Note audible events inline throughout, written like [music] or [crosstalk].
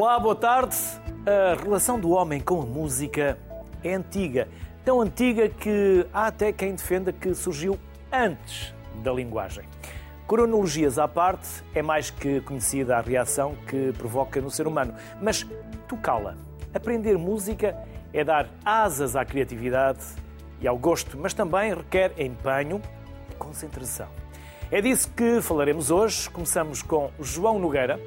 Olá, boa tarde. A relação do homem com a música é antiga. Tão antiga que há até quem defenda que surgiu antes da linguagem. Cronologias à parte, é mais que conhecida a reação que provoca no ser humano. Mas tocá-la, aprender música, é dar asas à criatividade e ao gosto, mas também requer empenho e concentração. É disso que falaremos hoje. Começamos com João Nogueira,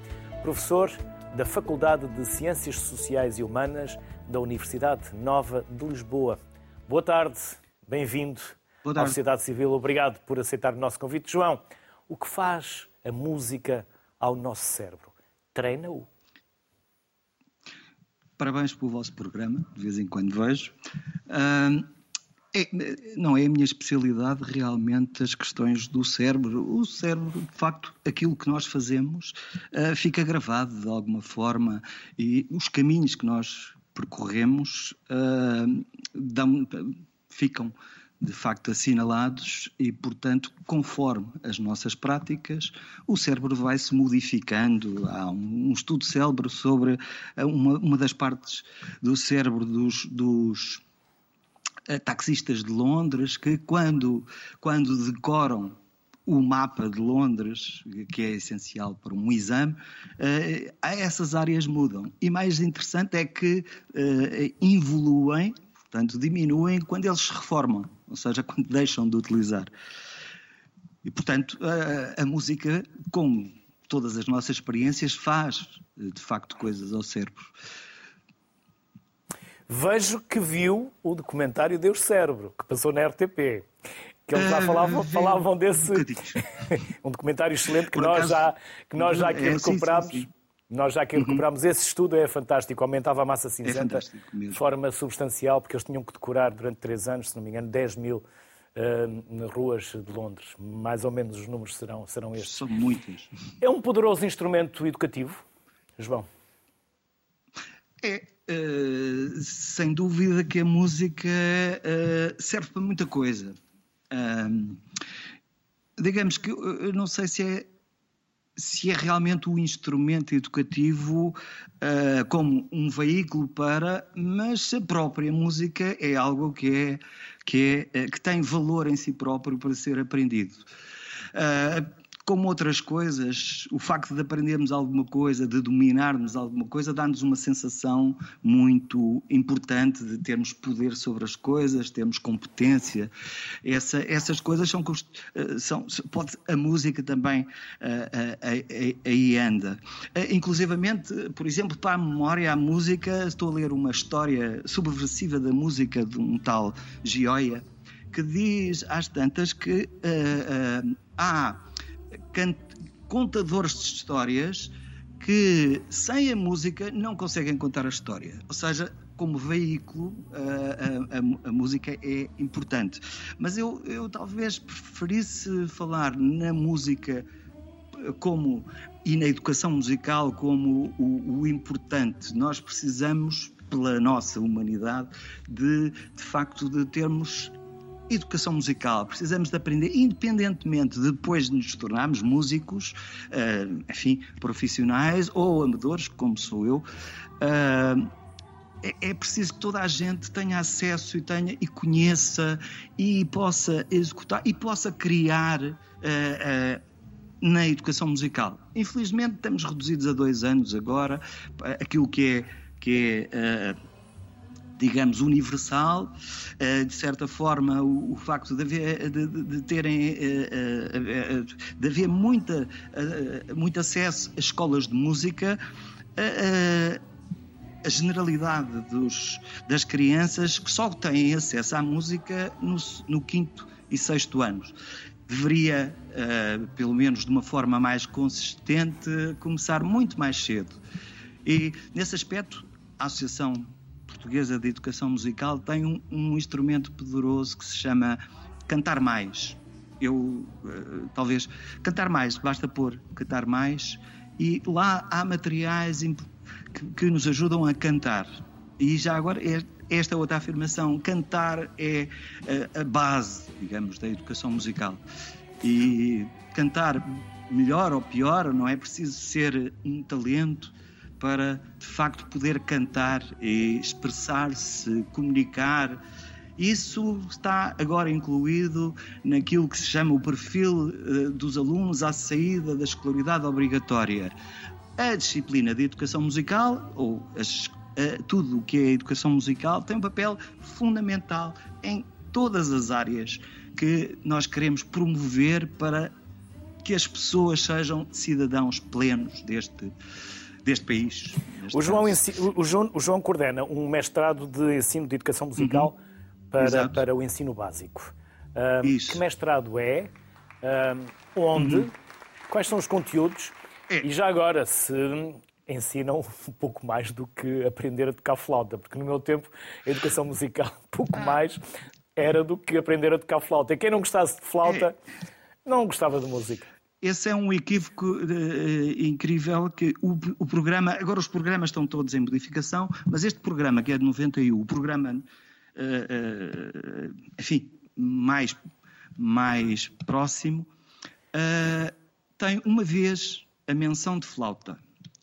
professor da Faculdade de Ciências Sociais e Humanas da Universidade Nova de Lisboa. Boa tarde, bem-vindo à Sociedade Civil. Obrigado por aceitar o nosso convite. João, o que faz a música ao nosso cérebro? Treina-o? Parabéns pelo vosso programa, de vez em quando vejo. Uh, é, não é a minha especialidade realmente as questões do cérebro. O cérebro, de facto, aquilo que nós fazemos uh, fica gravado de alguma forma e os caminhos que nós percorremos uh, dão, ficam de facto assinalados e, portanto, conforme as nossas práticas, o cérebro vai se modificando. Há um, estudo cérebro sobre uma, uma, das partes do cérebro dos, dos eh, taxistas de Londres que quando, quando decoram o mapa de Londres, que é essencial para um exame, uh, essas áreas mudam. E mais interessante é que uh, evoluem, portanto, diminuem quando eles se reformam, ou seja, quando deixam de utilizar. E, portanto, a, a música, como todas as nossas experiências, faz, de facto, coisas ao cérebro. Vejo que viu o documentário Deus Cérebro, que passou na RTP. Que eles já ah, falavam, falavam desse. Um, [laughs] um documentário excelente que nós, já, que nós já aqui é, recuperámos. Sim, sim, sim. Nós já uhum. recuperámos. Esse estudo é fantástico, aumentava a massa é cinzenta é de forma substancial, porque eles tinham que decorar durante três anos, se não me engano, 10 mil uh, ruas de Londres. Mais ou menos os números serão, serão estes. São muitos. É um poderoso instrumento educativo, João? É, uh, sem dúvida que a música uh, serve para muita coisa. Uh, digamos que eu não sei se é se é realmente o instrumento educativo uh, como um veículo para, mas a própria música é algo que é que é que tem valor em si próprio para ser aprendido. Uh, como outras coisas, o facto de aprendermos alguma coisa, de dominarmos alguma coisa, dá-nos uma sensação muito importante de termos poder sobre as coisas, termos competência. Essa, essas coisas são, eh, são pode, a música também uh, aí anda. Uh, inclusivamente, por exemplo, para a memória, a música, estou a ler uma história subversiva da música de um tal Gioia, que diz às tantas que uh, há contadores de histórias que sem a música não conseguem contar a história. Ou seja, como veículo, a, a, a, música é importante. Mas eu, eu talvez preferisse falar na música como e na educação musical como o, o importante. Nós precisamos, pela nossa humanidade, de, de facto de termos educação musical, precisamos de aprender, independentemente de depois de nos tornarmos músicos, uh, enfim, profissionais ou amadores, como sou eu, uh, é, preciso que toda a gente tenha acesso e tenha e conheça e possa executar e possa criar uh, uh, na educação musical. Infelizmente estamos reduzidos a dois anos agora, aquilo que é, que é uh, digamos, universal. Eh, de certa forma, o, facto de haver, de, de terem, eh, eh, de haver muita, muito acesso a escolas de música, a generalidade dos, das crianças que só têm acesso à música no, no quinto e sexto anos. Deveria, uh, pelo menos de uma forma mais consistente, começar muito mais cedo. E, nesse aspecto, a Associação Portuguesa de Educação Musical tem um, um instrumento poderoso que se chama Cantar Mais. Eu, uh, talvez, cantar mais, basta pôr cantar mais, e lá há materiais que, que nos ajudam a cantar. E já agora, é, esta outra afirmação, cantar é eh, a base, digamos, da educação musical. E cantar melhor ou pior, não é preciso ser um talento para de facto poder cantar e expressar-se, comunicar. Isso está agora incluído naquilo que se chama o perfil uh, dos alunos à saída da escolaridade obrigatória. A disciplina de educação musical, ou as, tudo o que é educação musical, tem um papel fundamental em todas as áreas que nós queremos promover para que as pessoas sejam cidadãos plenos deste, deste país. O João, o, João, o João coordena um mestrado de ensino de educação musical uhum. para, para o ensino básico. Um, que mestrado é? Um, onde? Uhum. Quais são os conteúdos? É. E já agora, se ensinam um pouco mais do que aprender a tocar flauta, porque no meu tempo a educação musical um [laughs] pouco ah. mais era do que aprender a tocar flauta. E quem não gostasse de flauta é. não gostava de música. Esse é um equívoco uh, incrível que o, o, programa, agora os programas estão todos em modificação, mas este programa que é de 91, o programa, uh, uh, enfim, mais, mais próximo, tem uma vez a menção de flauta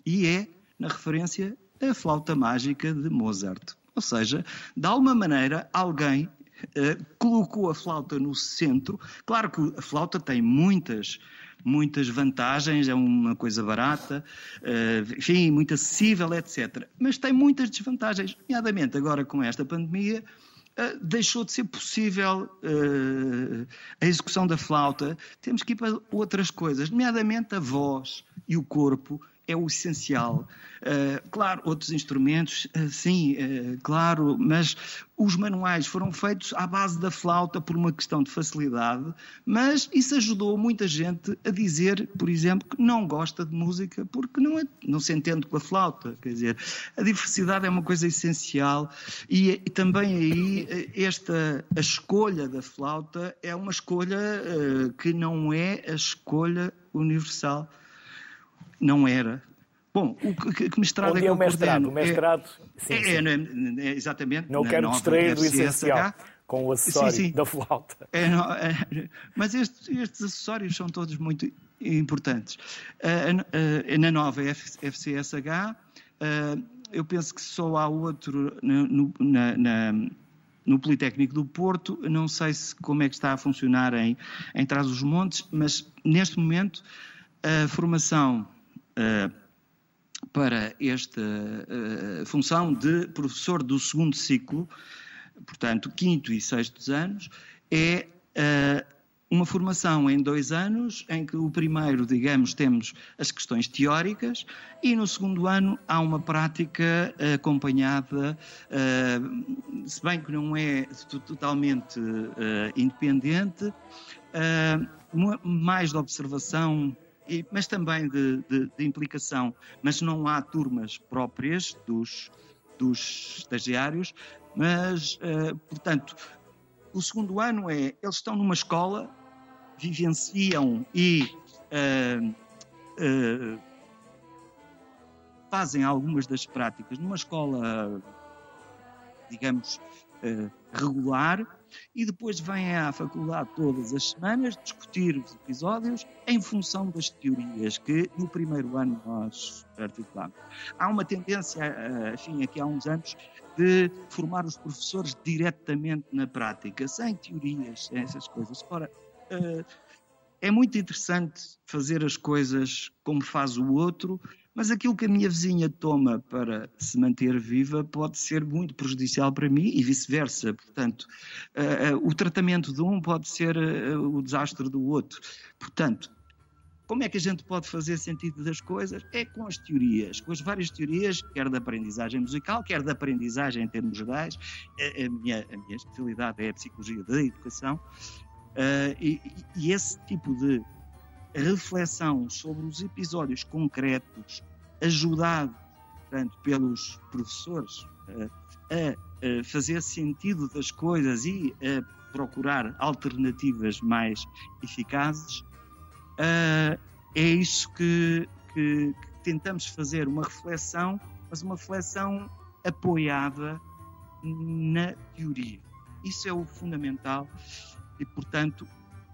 e é na referência à flauta mágica de Mozart. Ou seja, de alguma maneira, alguém colocou a flauta no centro. Claro que a flauta tem muitas muitas vantagens, é uma coisa barata, uh, enfim, muito acessível, etc. Mas tem muitas desvantagens, nomeadamente agora com esta pandemia. Uh, deixou de ser possível uh, a execução da flauta, temos que ir para outras coisas, nomeadamente a voz e o corpo é o essencial. Uh, claro, outros instrumentos, uh, sim, uh, claro, mas os manuais foram feitos à base da flauta por uma questão de facilidade, mas isso ajudou muita gente a dizer, por exemplo, que não gosta de música porque não, é, não se entende com a flauta. Quer dizer, a diversidade é uma coisa essencial e, e também aí esta a escolha da flauta é uma escolha que não é a escolha universal não era. Bom, o que, que mestrado Onde é que é o mestrado? O mestrado, é, sim, é, sim. É, é, exatamente. Não quero distrair do essencial com o acessório sim, sim. da flauta. É, é, mas estes, estes, acessórios são todos muito importantes. Uh, na nova FCSH, uh, eu penso que só há outro no, na, na, no Politécnico do Porto. Não sei se, como é que está a funcionar em, em Trás-os-Montes, mas neste momento a formação uh, para esta uh, função de professor do segundo ciclo, portanto, quinto e sexto anos, é uh, uma formação em dois anos, em que o primeiro, digamos, temos as questões teóricas e no segundo ano há uma prática acompanhada, se bem que não é totalmente independente, mais de observação e, mas também de, de, de, implicação. Mas não há turmas próprias dos, dos estagiários, mas, uh, portanto, o segundo ano é, eles estão numa escola, vivenciam e uh, uh, fazem algumas das práticas numa escola, digamos, regular, e depois vêm à faculdade todas as semanas discutir os episódios em função das teorias que no primeiro ano nós articulamos. Há uma tendência, eh, enfim, aqui há uns anos, de formar os professores diretamente na prática, sem teorias, sem essas coisas. Ora, eh, é muito interessante fazer as coisas como faz o outro, mas aquilo que a minha vizinha toma para se manter viva pode ser muito prejudicial para mim e vice-versa. Portanto, uh, uh, o tratamento de um pode ser uh, o desastre do outro. Portanto, como é que a gente pode fazer sentido das coisas? É com as teorias, com as várias teorias, quer da aprendizagem musical, quer da aprendizagem em termos gerais. A, a, minha, a minha, especialidade é a psicologia da educação. E, e esse tipo de reflexão sobre os episódios concretos ajudado portanto, pelos professores a, a, fazer sentido das coisas e a procurar alternativas mais eficazes, é isso que, que, que tentamos fazer, uma reflexão, mas uma reflexão apoiada na teoria. Isso é o fundamental e, portanto,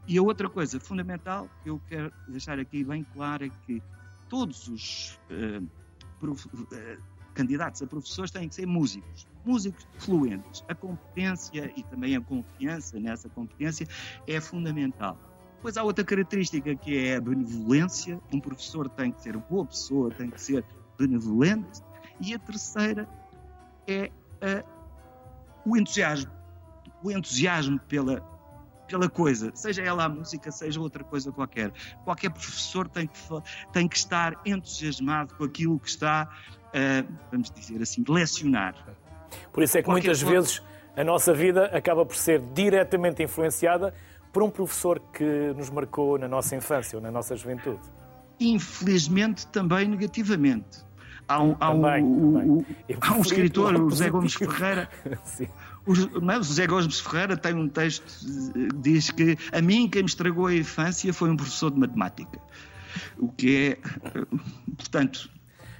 e a outra coisa fundamental que eu quero deixar aqui bem claro é que todos os uh, candidatos a professores têm que ser músicos, músicos fluentes. A competência e também a confiança nessa competência é fundamental. Depois há outra característica que é a benevolência. Um professor tem que ser boa pessoa, tem que ser benevolente. E a terceira é o entusiasmo. O entusiasmo pela, pela coisa, seja ela a música, seja outra coisa qualquer. Qualquer professor tem que, tem que estar entusiasmado com aquilo que está, uh, vamos dizer assim, lecionar. Por isso é que qualquer muitas vezes a nossa vida acaba por ser diretamente influenciada por um professor que nos marcou na nossa infância ou na nossa juventude? Infelizmente, também negativamente. Há um, há também, um, também. há um escritor, o [laughs] José Gomes [laughs] Ferreira. O, não, o José Gomes Ferreira tem um texto que diz que a mim quem me estragou a infância foi um professor de matemática. O que é, portanto,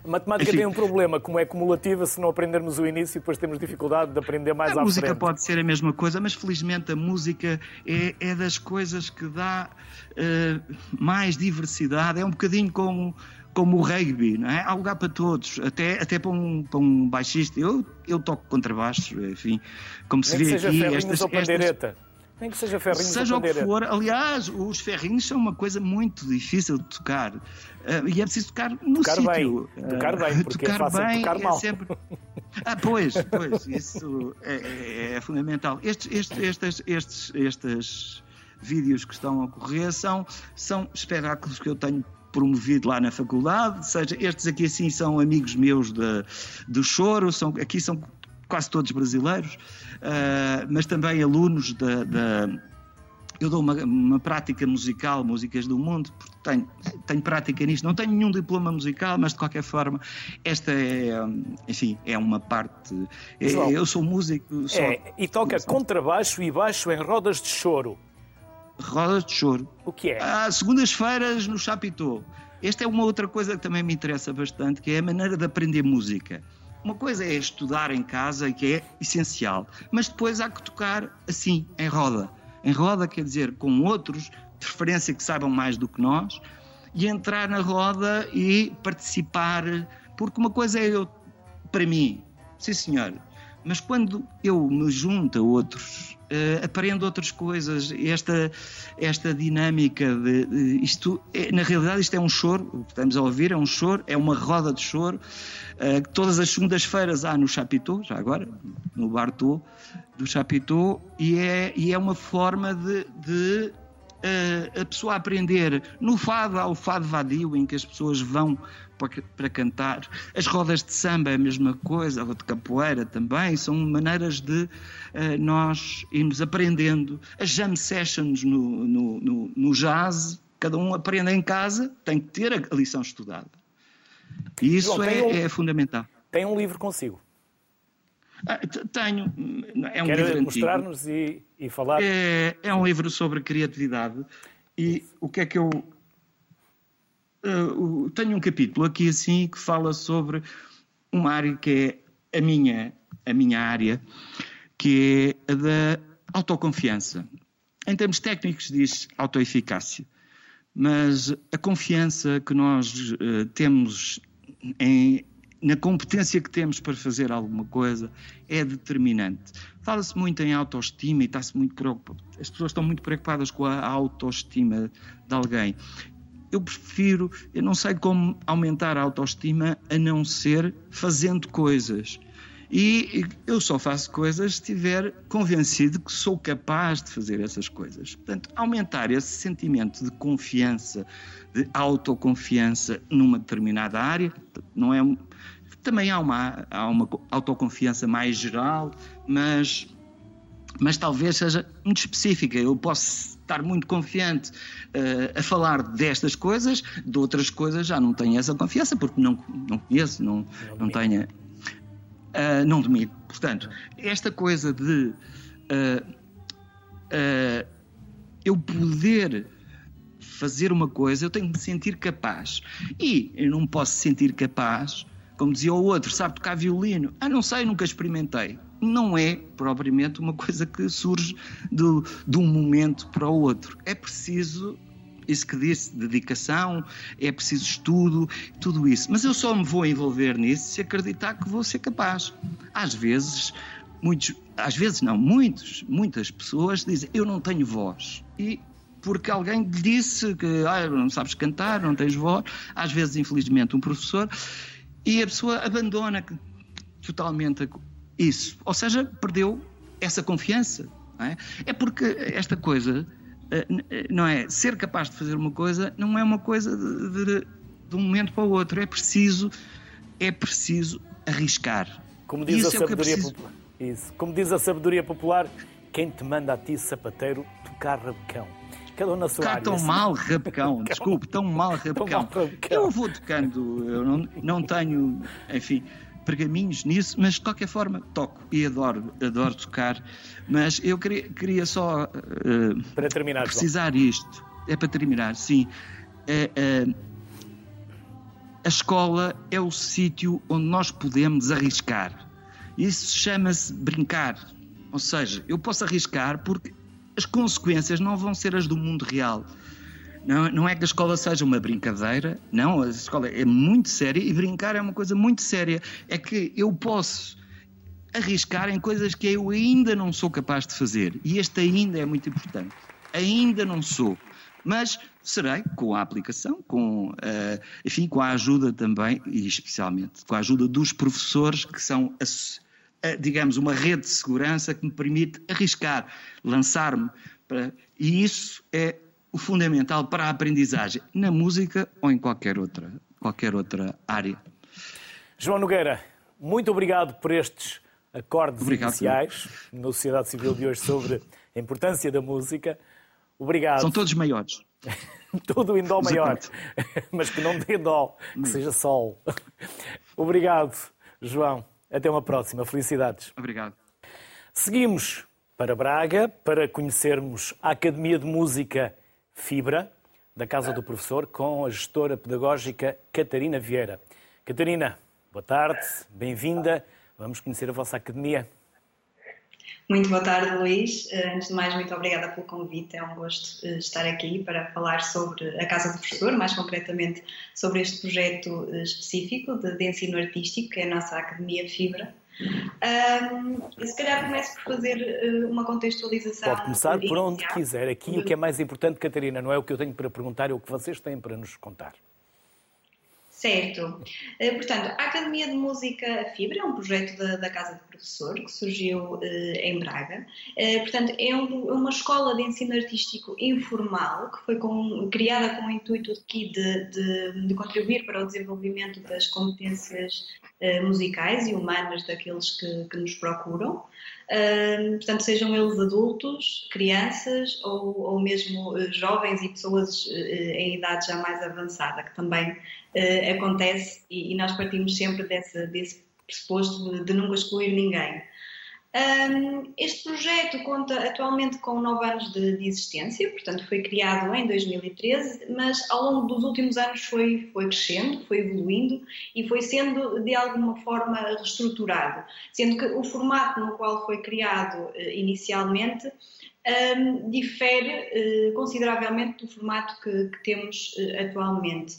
a matemática Enfim, tem um problema, como é cumulativa, se não aprendermos o início, depois temos dificuldade de aprender mais à frente. A música pode ser a mesma coisa, mas felizmente a música é, é das coisas que dá uh, mais diversidade. É um bocadinho como, como o rugby, não é? Há lugar para todos, até, até para, um, para um baixista. Eu, eu toco contrabaixo, enfim, como se vê aqui. Estas, estas, nem que seja ferrinhos Seja o que for. Aliás, os ferrinhos são uma coisa muito difícil de tocar. Uh, e é preciso tocar no tocar sítio. Bem. Tocar bem, porque tocar é fácil bem tocar é mal. É sempre... Ah, pois, pois, isso é, é, é fundamental. Estes, estes, estes, estes, estes vídeos que estão a ocorrer são, são espetáculos que eu tenho promovido lá na faculdade, seja, estes aqui assim são amigos meus de, do choro, são, aqui são quase todos brasileiros, uh, mas também alunos da. eu dou uma, uma, prática musical, músicas do mundo, porque tenho, tenho prática nisto. Não tenho nenhum diploma musical, mas de qualquer forma, esta é, enfim, é uma parte. É, eu sou músico. Só, é, e toca contrabaixo e baixo em rodas de choro. Rodas de choro. O que é? Há segundas-feiras no Chapitô. Esta é uma outra coisa que também me interessa bastante, que é a maneira de aprender música. Uma coisa é estudar em casa, que é essencial, mas depois há que tocar assim, em roda. Em roda quer dizer com outros, de referência que saibam mais do que nós, e entrar na roda e participar, porque uma coisa é eu, para mim, sim senhor, mas quando eu me junto a outros uh, aprendo outras coisas. Esta, esta dinâmica de, de isto, é, na realidade, isto é um choro, o que estamos a ouvir é um choro, é uma roda de choro. Uh, todas as segundas-feiras há no Chapitô, já agora, no Bartô do Chapitô, e é, e é uma forma de, de uh, a pessoa aprender. No fado há o fado vadio, em que as pessoas vão para, para cantar. As rodas de samba é a mesma coisa, a de capoeira também, são maneiras de uh, nós irmos aprendendo. As jam sessions no, no, no, no jazz, cada um aprende em casa, tem que ter a lição estudada. E isso João, é, um, é fundamental. Tem um livro consigo? Ah, tenho. É um Quer livro mostrar-nos e, e, falar? É, é um livro sobre criatividade. E o que é que eu uh, tenho um capítulo aqui assim que fala sobre uma área que é a minha, a minha área, que é a da autoconfiança. Em termos técnicos diz autoeficácia, mas a confiança que nós uh, temos em, na competência que temos para fazer alguma coisa é determinante. Fala-se muito em autoestima e está-se muito preocupado. As pessoas estão muito preocupadas com a autoestima de alguém eu prefiro, eu não sei como aumentar a autoestima a não ser fazendo coisas. E eu só faço coisas se estiver convencido que sou capaz de fazer essas coisas. Portanto, aumentar esse sentimento de confiança, de autoconfiança numa determinada área, não é. Também há uma, há uma autoconfiança mais geral, mas, mas talvez seja muito específica. Eu posso estar muito confiante uh, a falar destas coisas, de outras coisas já não tenho essa confiança, porque não, não conheço, não, não, não tenho. Uh, não domino. Portanto, esta coisa de uh, eu poder fazer uma coisa, eu tenho que me sentir capaz. E eu não posso sentir capaz, como dizia o outro, sabe tocar violino? Ah, não sei, nunca experimentei não é propriamente uma coisa que surge do, de um momento para o outro. É preciso isso que disse, dedicação, é preciso estudo, tudo isso. Mas eu só me vou envolver nisso se acreditar que vou ser capaz. Às vezes, muitos, às vezes não, muitos, muitas pessoas dizem eu não tenho voz. E porque alguém lhe disse que ah, não sabes cantar, não tens voz, às vezes, infelizmente, um professor, e a pessoa abandona totalmente isso. Ou seja, perdeu essa confiança. É? é? porque esta coisa, não é? Ser capaz de fazer uma coisa não é uma coisa de, de, de um momento para o outro. É preciso, é preciso arriscar. Como diz, isso a é sabedoria popular. Isso. Como diz a sabedoria popular, quem te manda a ti, sapateiro, tocar rabecão. Cada um na sua área. tão mal rabecão, [laughs] desculpe, tão mal rabecão. Eu vou tocando, eu não, não tenho, enfim, pergaminhos nisso, mas de qualquer forma toco e adoro, adoro tocar. Mas eu queria, queria só uh, para terminar, precisar João. isto. É para terminar, sim. Uh, uh, a escola é o sítio onde nós podemos arriscar. Isso chama-se brincar. Ou seja, eu posso arriscar porque as consequências não vão ser as do mundo real. Não, não é que a escola seja uma brincadeira, não, a escola é muito séria e brincar é uma coisa muito séria. É que eu posso arriscar em coisas que eu ainda não sou capaz de fazer. E este ainda é muito importante. Ainda não sou. Mas serei com a aplicação, com, uh, enfim, com a ajuda também, e especialmente com a ajuda dos professores, que são, a, a, digamos, uma rede de segurança que me permite arriscar, lançar-me. E isso é o fundamental para a aprendizagem na música ou em qualquer outra, qualquer outra área. João Nogueira, muito obrigado por estes acordes obrigado, iniciais na sociedade civil de hoje sobre a importância da música. Obrigado. São todos maiores. Tudo em dó maior, [laughs] mas que não dê dó, que seja sol. Obrigado, João. Até uma próxima. Felicidades. Obrigado. Seguimos para Braga para conhecermos a Academia de Música Fibra, da Casa do Professor, com a gestora pedagógica Catarina Vieira. Catarina, boa tarde, bem-vinda. Vamos conhecer a vossa academia. Muito boa tarde, Luís. Eh, antes de mais, muito obrigada pelo convite. É um gosto eh, estar aqui para falar sobre a Casa do Professor, mais concretamente sobre este projeto eh, específico de, de ensino artístico, que é a nossa Academia Fibra. Um, se calhar começo por fazer uh, uma contextualização. Pode começar por onde quiser. Aqui o que é mais importante, Catarina, não é o que eu tenho para perguntar, é o que vocês têm para nos contar. Certo. Uh, portanto, a Academia de Música Fibra é um projeto da, da Casa do Professor que surgiu uh, em Braga. Portanto, é um, uma escola de ensino artístico informal que foi com, criada com o intuito aqui de, de, de, contribuir para o desenvolvimento das competências musicais e humanas daqueles que, que nos procuram. portanto, sejam eles adultos, crianças ou, ou mesmo jovens e pessoas em idade já mais avançada, que também uh, acontece e, e, nós partimos sempre desse, desse pressuposto de, de nunca excluir ninguém. Um, este projeto conta atualmente com nove anos de, de, existência, portanto foi criado em 2013, mas ao longo dos últimos anos foi, foi crescendo, foi evoluindo e foi sendo de alguma forma reestruturado, sendo que o formato no qual foi criado uh, inicialmente um, difere uh, consideravelmente do formato que, que temos uh, atualmente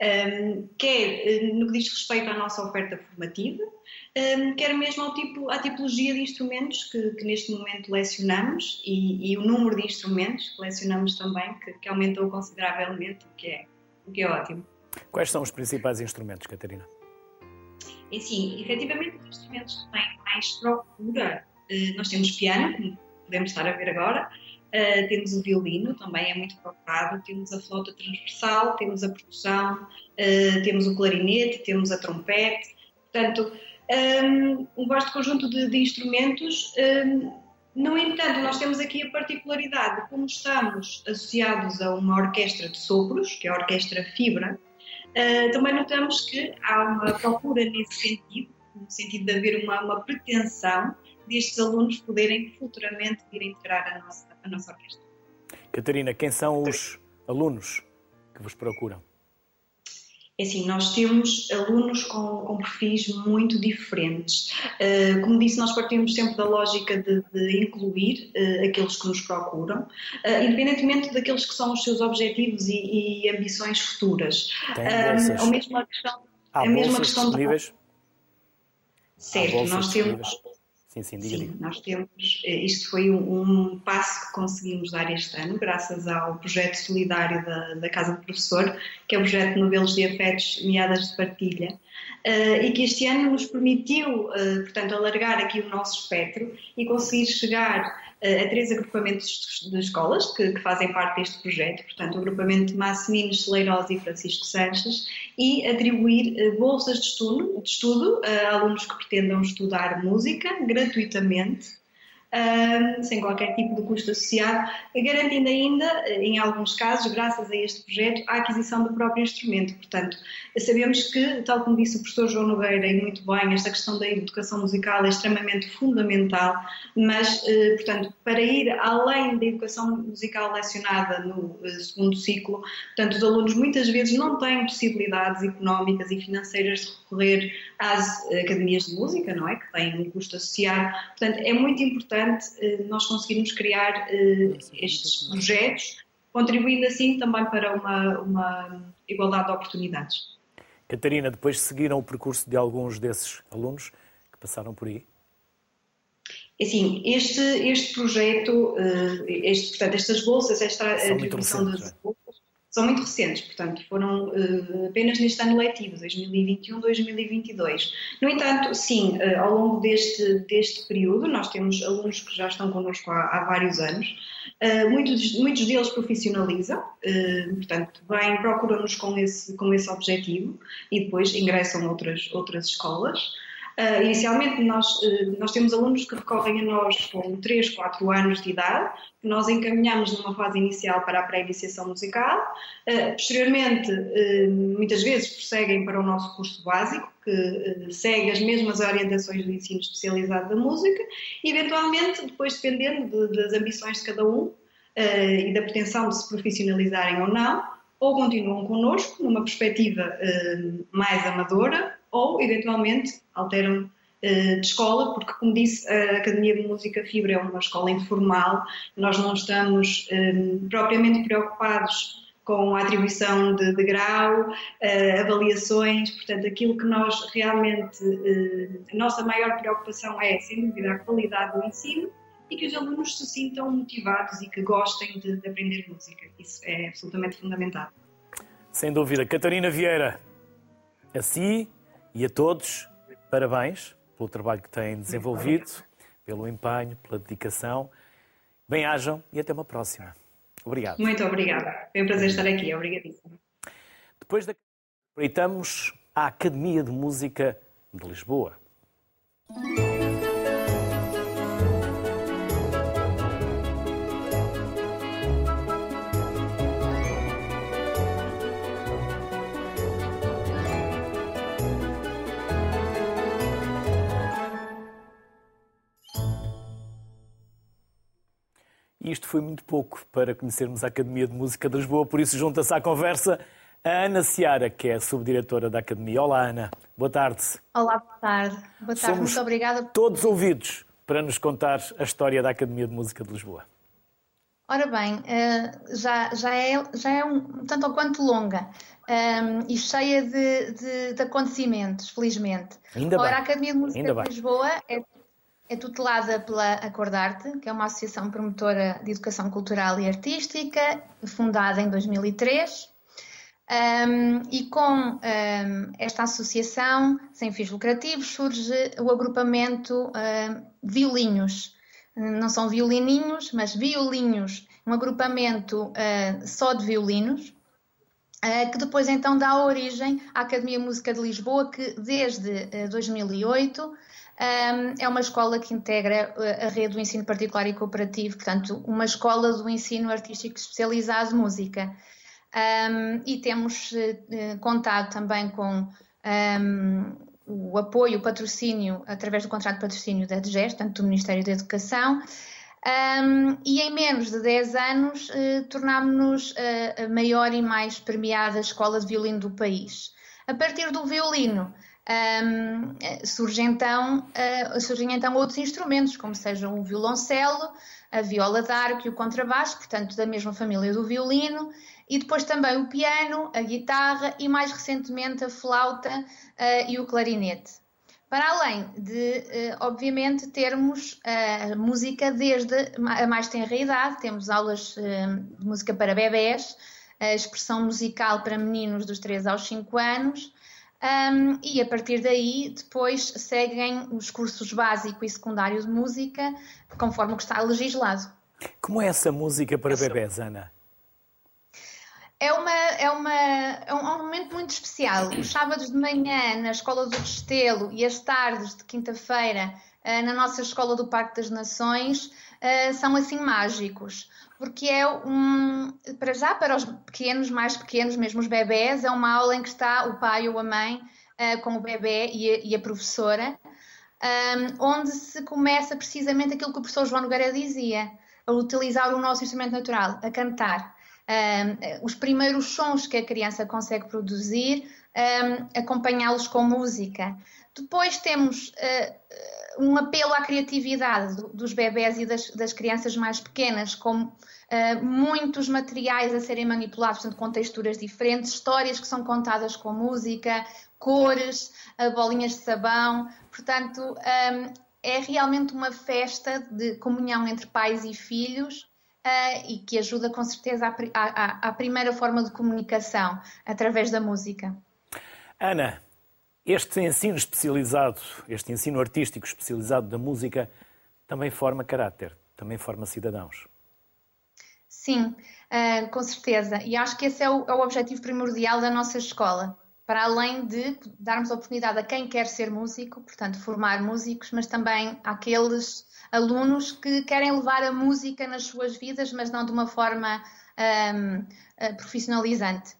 um, quer eh, no que diz respeito à nossa oferta formativa, um, quer mesmo ao tipo, à tipologia de instrumentos que, que neste momento lecionamos e, e, o número de instrumentos que lecionamos também, que, que, aumentou consideravelmente, o que, é, o que é ótimo. Quais são os principais instrumentos, Catarina? E sim, efetivamente os instrumentos que têm mais procura, eh, nós temos piano, como podemos estar a ver agora, Uh, temos o violino, também é muito procurado, temos a flauta transversal, temos a percussão, uh, temos o clarinete, temos a trompete. Portanto, um, um vasto conjunto de, de instrumentos. Um, no entanto, nós temos aqui a particularidade, como estamos associados a uma orquestra de sopros, que é a Orquestra Fibra, uh, também notamos que há uma procura nesse sentido, no sentido de haver uma, uma pretensão destes alunos poderem futuramente vir integrar a nossa a nossa orquestra. Catarina, quem são os alunos que vos procuram? É assim, nós temos alunos com, com perfis muito diferentes. Uh, como disse, nós partimos sempre da lógica de, de incluir uh, aqueles que nos procuram, uh, independentemente daqueles que são os seus objetivos e, e ambições futuras. Tem bolsas. a mesma questão, Há a mesma questão disponíveis? de... Certo, nós temos disponíveis? Sim, sim, diga, Sim, nós temos, eh, isto foi um, um passo que conseguimos dar este ano, graças ao projeto solidário da, da Casa do Professor, que é o projeto Novelos de Afetos Meadas de Partilha, uh, e que este ano nos permitiu, uh, portanto, alargar aqui o nosso espectro e conseguir chegar a três agrupamentos de escolas que, que, fazem parte deste projeto, portanto, o agrupamento de Massiminos, Celeiros e Francisco Sanches, e atribuir bolsas de estudo, de estudo a alunos que pretendam estudar música gratuitamente sem qualquer tipo de custo associado, garantindo ainda, em alguns casos, graças a este projeto, a aquisição do próprio instrumento. Portanto, sabemos que, tal como disse o professor João Nogueira, e muito bem, esta questão da educação musical é extremamente fundamental, mas, uh, portanto, para ir além da educação musical lecionada no uh, segundo ciclo, portanto, os alunos muitas vezes não têm possibilidades económicas e financeiras de recorrer às academias de música, não é? Que têm um custo associado. Portanto, é muito importante eh, nós conseguirmos criar eh, estes projetos, contribuindo assim também para uma, uma igualdade de oportunidades. Catarina, depois seguiram o percurso de alguns desses alunos que passaram por aí? Assim, este, este projeto, eh, este, portanto, estas bolsas, esta atribuição das bolsas, são muito recentes, portanto, foram uh, apenas neste ano letivo, 2021-2022. No entanto, sim, uh, ao longo deste, deste período, nós temos alunos que já estão connosco há, há vários anos, uh, muitos, muitos deles profissionalizam, portanto, vêm, procuram-nos com esse, com esse objetivo e depois ingressam outras, outras escolas. Uh, inicialmente, nós, uh, nós temos alunos que recorrem a nós com 3, 4 anos de idade, que nós encaminhamos numa fase inicial para a pré-iniciação musical. Uh, posteriormente, muitas vezes prosseguem para o nosso curso básico, que segue as mesmas orientações do ensino especializado da música, e eventualmente, depois dependendo de, das ambições de cada um e da pretensão de se profissionalizarem ou não, ou continuam connosco numa perspectiva mais amadora, ou eventualmente alteram eh, de escola, porque, como disse, a Academia de Música Fibra é uma escola informal, nós não estamos um, eh, propriamente preocupados com a atribuição de, de grau, uh, avaliações, portanto, aquilo que nós realmente, uh, a nossa maior preocupação é, sem dúvida, a qualidade do ensino e que os alunos se sintam motivados e que gostem de, de aprender música. Isso é absolutamente fundamental. Sem dúvida. Catarina Vieira, a si e a todos, parabéns pelo trabalho que têm desenvolvido, pelo empenho, pela dedicação. Bem-ajam e até uma próxima. Obrigado. Muito obrigada. Foi um prazer estar aqui. Obrigadíssima. Depois da aproveitamos a Academia de Música de Lisboa. Isto foi muito pouco para conhecermos a Academia de Música de Lisboa, por isso junta-se à conversa a Ana Seara, que é a subdiretora da Academia. Olá, Ana. Boa tarde. Olá, boa tarde. Boa tarde, Somos muito obrigada. Todos ouvidos para nos contar a história da Academia de Música de Lisboa. Ora bem, eh, já, já, é, já é um tanto ou quanto longa um, ehm, e cheia de, de, de, acontecimentos, felizmente. Ainda Ora, bem. a Academia de Música Ainda de Lisboa é é tutelada pela Acordarte, que é uma associação promotora de educação cultural e artística, fundada em 2003. Um, e com um, esta associação sem fins lucrativos surge o agrupamento um, Violinhos. Não são violininhos, mas violinhos, um agrupamento só de violinos, uh, que depois então dá origem à Academia Música de Lisboa, que desde uh, 2008 um, é uma escola que integra uh, a rede do ensino particular e cooperativo, portanto, uma escola do ensino artístico especializado de música. E temos uh, contado também com o apoio, o patrocínio, através do contrato de patrocínio da DGES, portanto, do Ministério da Educação, um, e em menos de 10 anos uh, tornámos-nos a maior e mais premiada escola de violino do país. A partir do violino, um, surgem, então, uh, surgem então outros instrumentos, como sejam o violoncelo, a viola d'arco e o contrabaixo, portanto, da mesma família do violino, e depois também o piano, a guitarra e, mais recentemente, a flauta uh, e o clarinete. Para além de, uh, obviamente, termos música desde a mais tenra idade, temos aulas de música para bebés, a expressão musical para meninos dos 3 aos 5 anos, um, e a partir daí, depois seguem os cursos básico e secundário de música, conforme o que está legislado. Como é essa música para bebés, Ana? É, uma, é, uma, é um momento muito especial. Os sábados de manhã na Escola do Restelo e as tardes de quinta-feira ah, na nossa Escola do Parque das Nações ah, são assim mágicos porque é um, para já para os pequenos, mais pequenos, mesmo os bebés, é uma aula em que está o pai ou a mãe uh, com o bebê e a, e a professora, um, onde se começa precisamente aquilo que o professor João Nogueira dizia, a utilizar o nosso instrumento natural, a cantar. Um, os primeiros sons que a criança consegue produzir, um, acompanhá-los com música. Depois temos uh, um apelo à criatividade dos bebés e das, das crianças mais pequenas, como Uh, muitos materiais a serem manipulados, portanto, com texturas diferentes, histórias que são contadas com música, cores, uh, bolinhas de sabão. Portanto, um, é realmente uma festa de comunhão entre pais e filhos uh, e que ajuda com certeza à, primeira forma de comunicação através da música. Ana, este ensino especializado, este ensino artístico especializado da música, também forma caráter, também forma cidadãos. Sim, uh, com certeza. E acho que esse é o, é o, objetivo primordial da nossa escola. Para além de darmos oportunidade a quem quer ser músico, portanto, formar músicos, mas também àqueles alunos que querem levar a música nas suas vidas, mas não de uma forma um, ah, profissionalizante.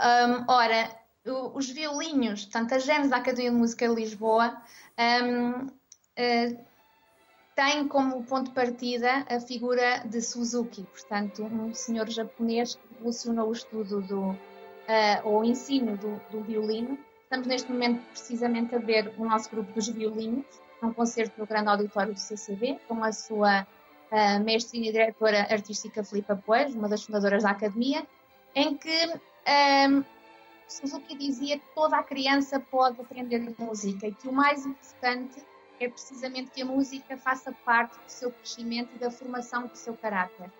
Um, ora, os violinhos, portanto, a Gênesis da Academia de Música de Lisboa, um, uh, ah, tem como ponto de partida a figura de Suzuki, portanto, um senhor japonês que revolucionou o estudo do, uh, ou o ensino do, do, violino. Estamos neste momento precisamente a ver o nosso grupo dos violinos, um concerto no grande auditório do CCB, com a sua uh, mestrina e diretora artística Filipa Poeiros, uma das fundadoras da Academia, em que um, Suzuki dizia que toda a criança pode aprender música e que o mais importante é precisamente que a música faça parte do seu crescimento e da formação do seu caráter.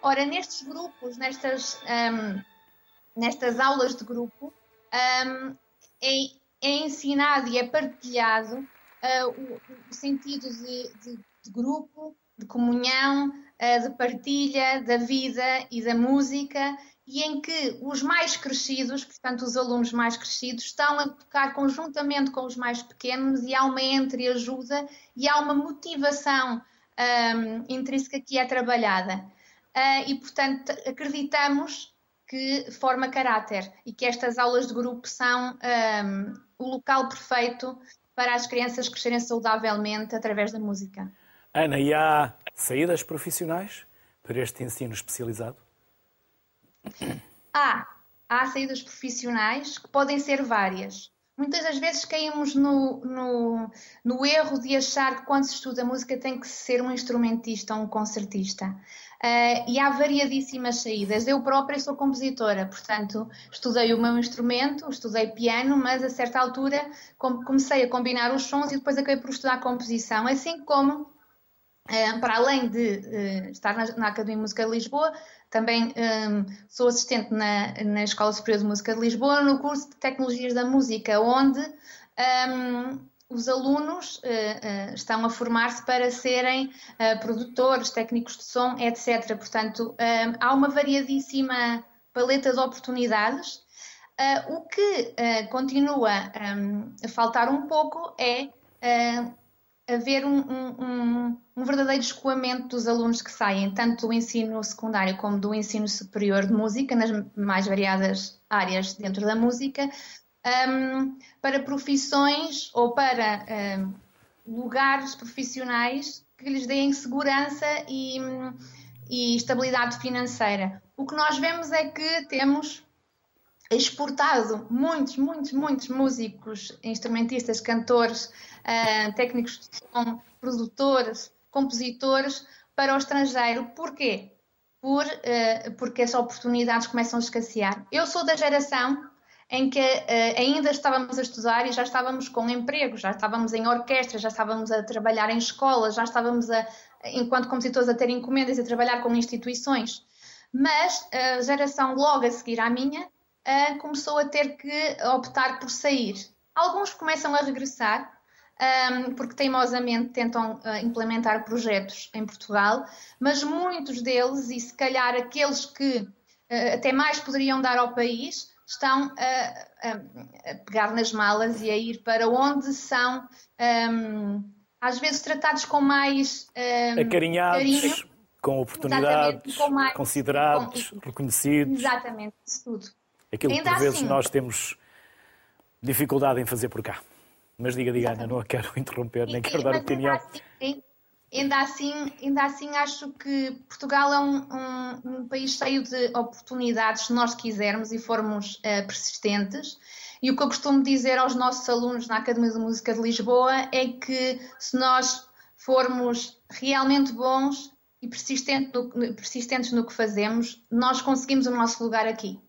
Ora, nestes grupos, nestas, um, nestas aulas de grupo, um, é, é, ensinado e é partilhado uh, o, o, sentido de, de, de, grupo, de comunhão, uh, de partilha da vida e da música e em que os mais crescidos, portanto os alunos mais crescidos, estão a tocar conjuntamente com os mais pequenos e há uma entreajuda e há uma motivação um, intrínseca que é trabalhada. Uh, e, portanto, acreditamos que forma caráter e que estas aulas de grupo são um, o local perfeito para as crianças crescerem saudavelmente através da música. Ana, e há saídas profissionais para este ensino especializado? Há, há saídas profissionais que podem ser várias. Muitas das vezes caímos no, no, no, erro de achar que quando se estuda música tem que ser um instrumentista ou um concertista. Uh, e há variadíssimas saídas. Eu própria sou compositora, portanto, estudei o meu instrumento, estudei piano, mas a certa altura comecei a combinar os sons e depois acabei por estudar composição. Assim como, para além de uh, estar na, Academia de Música de Lisboa, também um, sou assistente na, na Escola Superior de Música de Lisboa, no curso de Tecnologias da Música, onde um, os alunos uh, uh, estão a formar-se para serem uh, produtores, técnicos de som, etc. Portanto, um, há uma variadíssima paleta de oportunidades. o que continua um, a faltar um pouco é haver um, um, um, verdadeiro escoamento dos alunos que saem, tanto do ensino secundário como do ensino superior de música, nas mais variadas áreas dentro da música, um, para profissões ou para um, lugares profissionais que lhes deem segurança e, e estabilidade financeira. O que nós vemos é que temos exportado muitos, muitos, muitos músicos, instrumentistas, cantores, uh, técnicos de som, produtores, compositores para o estrangeiro. Porquê? Por, uh, porque as oportunidades começam a escassear. Eu sou da geração em que uh, ainda estávamos a estudar e já estávamos com emprego, já estávamos em orquestra, já estávamos a trabalhar em escolas, já estávamos, a, enquanto compositores, a ter encomendas e a trabalhar com instituições. Mas a geração logo a seguir à minha uh, começou a ter que optar por sair. Alguns começam a regressar, um, porque teimosamente tentam uh, implementar projetos em Portugal, mas muitos deles, e se calhar aqueles que uh, até mais poderiam dar ao país, estão a, a, a, pegar nas malas e a ir para onde são, um, às vezes, tratados com mais um, acarinhados. Carinho. Com oportunidades, com mais, considerados, com, reconhecidos. Exatamente, isso tudo. Aquilo que por vezes assim, nós temos dificuldade em fazer por cá. Mas diga, diga, Ana, não a quero [laughs] interromper, nem quero dar opinião. Assim, ainda assim, ainda assim acho que Portugal é um, um, um, país cheio de oportunidades se nós quisermos e formos uh, persistentes. E o que eu costumo dizer aos nossos alunos na Academia de Música de Lisboa é que se nós formos realmente bons e persistentes no, persistentes no que fazemos, nós conseguimos o nosso lugar aqui.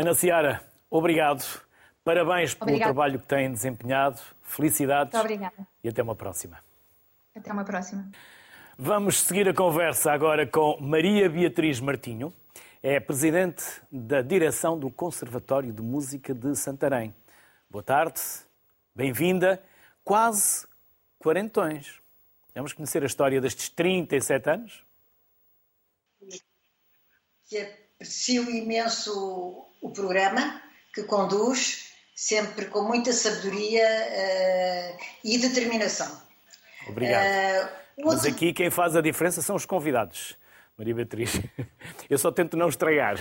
Ana Ciara, obrigado. Parabéns pelo Obrigada. trabalho que têm desempenhado. Felicidades. Muito obrigada. E até uma próxima. Até uma próxima. Vamos seguir a conversa agora com Maria Beatriz Martinho. É presidente da direção do Conservatório de Música de Santarém. Boa tarde, bem-vinda. Quase quarentões. Vamos conhecer a história destes 37 anos? Que aprecio imenso o programa que conduz, sempre com muita sabedoria uh, e determinação. Obrigado. Uh, outro... Mas aqui quem faz a diferença são os convidados, Maria Beatriz. [laughs] Eu só tento não estragar.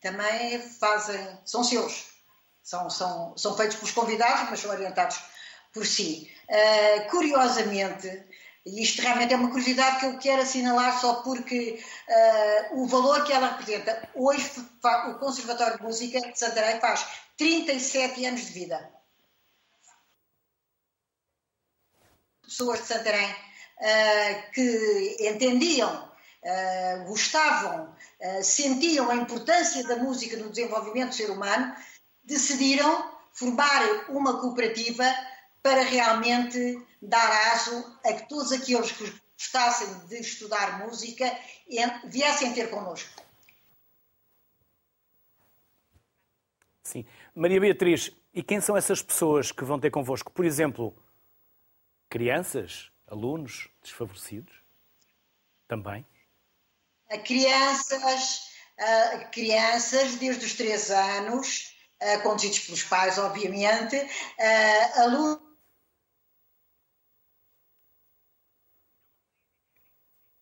Também fazem, são seus, são, são, são feitos pelos convidados, mas são orientados por si. Uh, curiosamente, e isto realmente é uma curiosidade que eu quero assinalar só porque uh, o valor que ela representa. Hoje, o Conservatório de Música de Santarém faz 37 anos de vida. Pessoas de Santarém uh, que entendiam, uh, gostavam, sentiam a importância da música no desenvolvimento do ser humano, decidiram formar uma cooperativa para realmente dar aso a que todos aqueles que gostassem de estudar música viessem ter connosco. Sim. Maria Beatriz, e quem são essas pessoas que vão ter convosco? Por exemplo, crianças, alunos desfavorecidos? Também? Crianças, crianças desde os 3 anos, conduzidos pelos pais, obviamente, alunos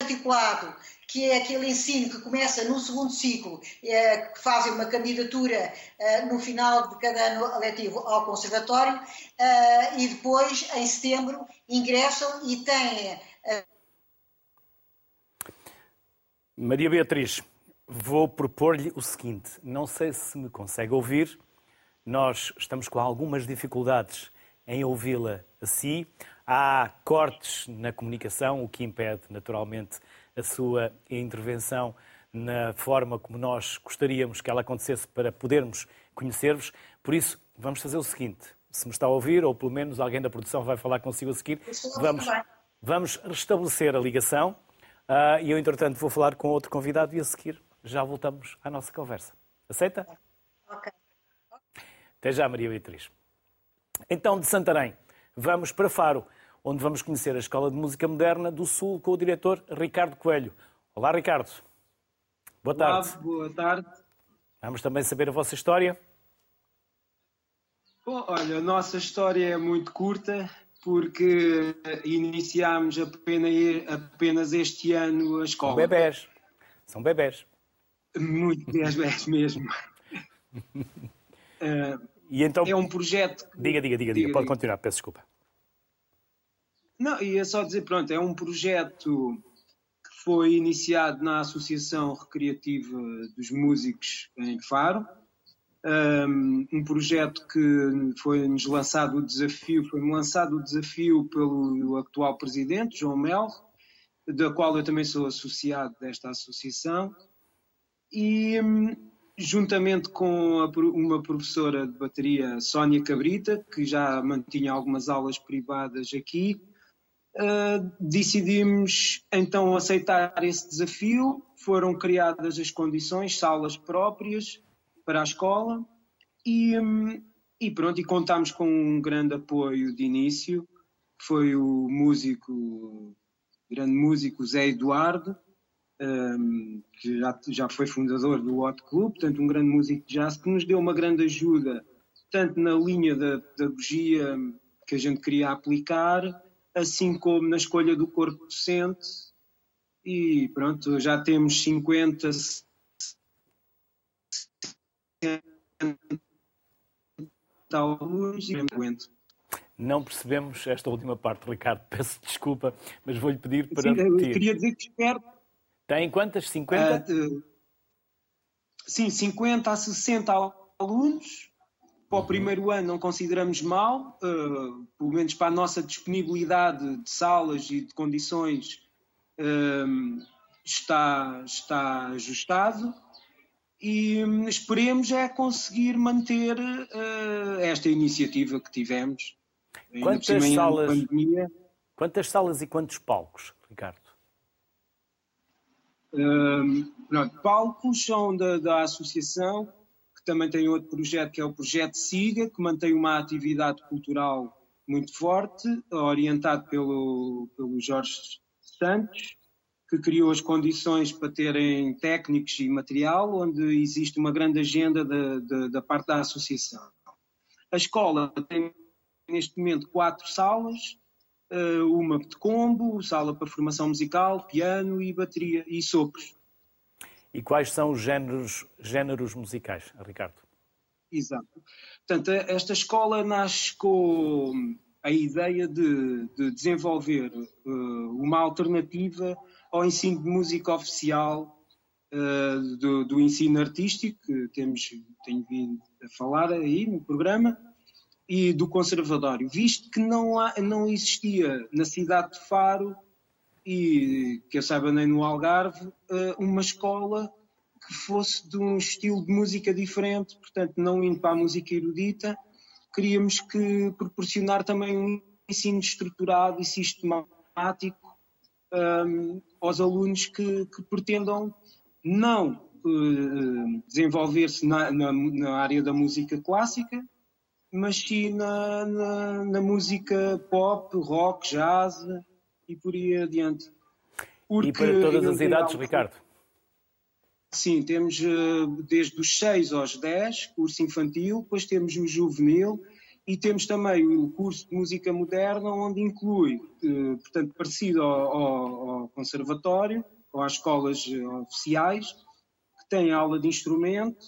articulado, que é aquele ensino que começa no segundo ciclo, é, que fazem uma candidatura é, no final de cada ano letivo ao conservatório é, e depois, em setembro, ingressam e têm. É, Maria Beatriz, vou propor-lhe o seguinte: não sei se me consegue ouvir, nós estamos com algumas dificuldades em ouvi-la a si. Há cortes na comunicação, o que impede, naturalmente, a sua intervenção na forma como nós gostaríamos que ela acontecesse para podermos conhecer-vos. Por isso, vamos fazer o seguinte: se me está a ouvir, ou pelo menos alguém da produção vai falar consigo a seguir, vamos, vamos restabelecer a ligação uh, e eu, entretanto, vou falar com outro convidado e a seguir já voltamos à nossa conversa. Aceita? Ok. Até já, Maria Beatriz. Então, de Santarém, vamos para Faro, onde vamos conhecer a Escola de Música Moderna do Sul com o diretor Ricardo Coelho. Olá, Ricardo. Boa Olá, tarde. boa tarde. Vamos também saber a vossa história. Bom, olha, a nossa história é muito curta porque iniciámos apenas, apenas este ano a escola. São bebés. São bebés. Muito bebés [laughs] mesmo. uh, [laughs] E então... É um projeto. Diga, diga, diga, diga. Pode continuar, peço desculpa. Não, ia só dizer, pronto, é um projeto que foi iniciado na Associação Recreativa dos Músicos em Faro, um projeto que foi-nos lançado o desafio, foi-me lançado o desafio pelo atual presidente, João Mel, da qual eu também sou associado desta associação, e juntamente com uma professora de bateria, Sónia Cabrita, que já mantinha algumas aulas privadas aqui, uh, decidimos então aceitar esse desafio. Foram criadas as condições, salas próprias, para a escola e, e pronto, e contámos com um grande apoio de início, que foi o músico, grande músico Zé Eduardo, um, que já, já foi fundador do Hot Club, portanto um grande músico de jazz, que nos deu uma grande ajuda, tanto na linha da pedagogia que a gente queria aplicar, assim como na escolha do corpo docente, e pronto, já temos 50, alunos e aguento. Não percebemos esta última parte, Ricardo. Peço desculpa, mas vou-lhe pedir para sim, repetir. Eu queria dizer que espero... Tem quantas? 50? Uh, uh, sim, 50 a 60 alunos. Para o uhum. primeiro ano não consideramos mal, uh, pelo menos para a nossa disponibilidade de salas e de condições uh, está, está ajustado e hum, esperemos é conseguir manter uh, esta iniciativa que tivemos. Quantas salas, quantas salas e quantos palcos, Ricardo? Uh, pronto, palcos são da, da associação, que também tem outro projeto que é o Projeto SIGA, que mantém uma atividade cultural muito forte, orientado pelo, pelo Jorge Santos, que criou as condições para terem técnicos e material, onde existe uma grande agenda da, da, parte da associação. A escola tem neste momento quatro salas, uma de combo, sala para formação musical, piano e bateria e sopros. E quais são os géneros, géneros musicais, Ricardo? Exato. Portanto, esta escola nasce com a ideia de, de desenvolver uh, uma alternativa ao ensino de música oficial uh, do, do, ensino artístico, que temos, tenho vindo a falar aí no programa, e do conservatório, visto que não, há, não existia na cidade de Faro e, que eu saiba, nem no Algarve, uh, uma escola que fosse de um estilo de música diferente, portanto, não indo para a música erudita, queríamos que proporcionar também um ensino estruturado e sistemático um, aos alunos que, que pretendam não uh, desenvolver-se na, na, na, área da música clássica, mas sim na, na, na, música pop, rock, jazz e por aí adiante. Porque e para todas as idades, Ricardo? Sim, temos uh, desde os 6 aos 10, curso infantil, depois temos o juvenil e temos também o curso de música moderna, onde inclui, eh, portanto, parecido ao, ao, ao conservatório ou às escolas eh, oficiais, que tem aula de instrumento,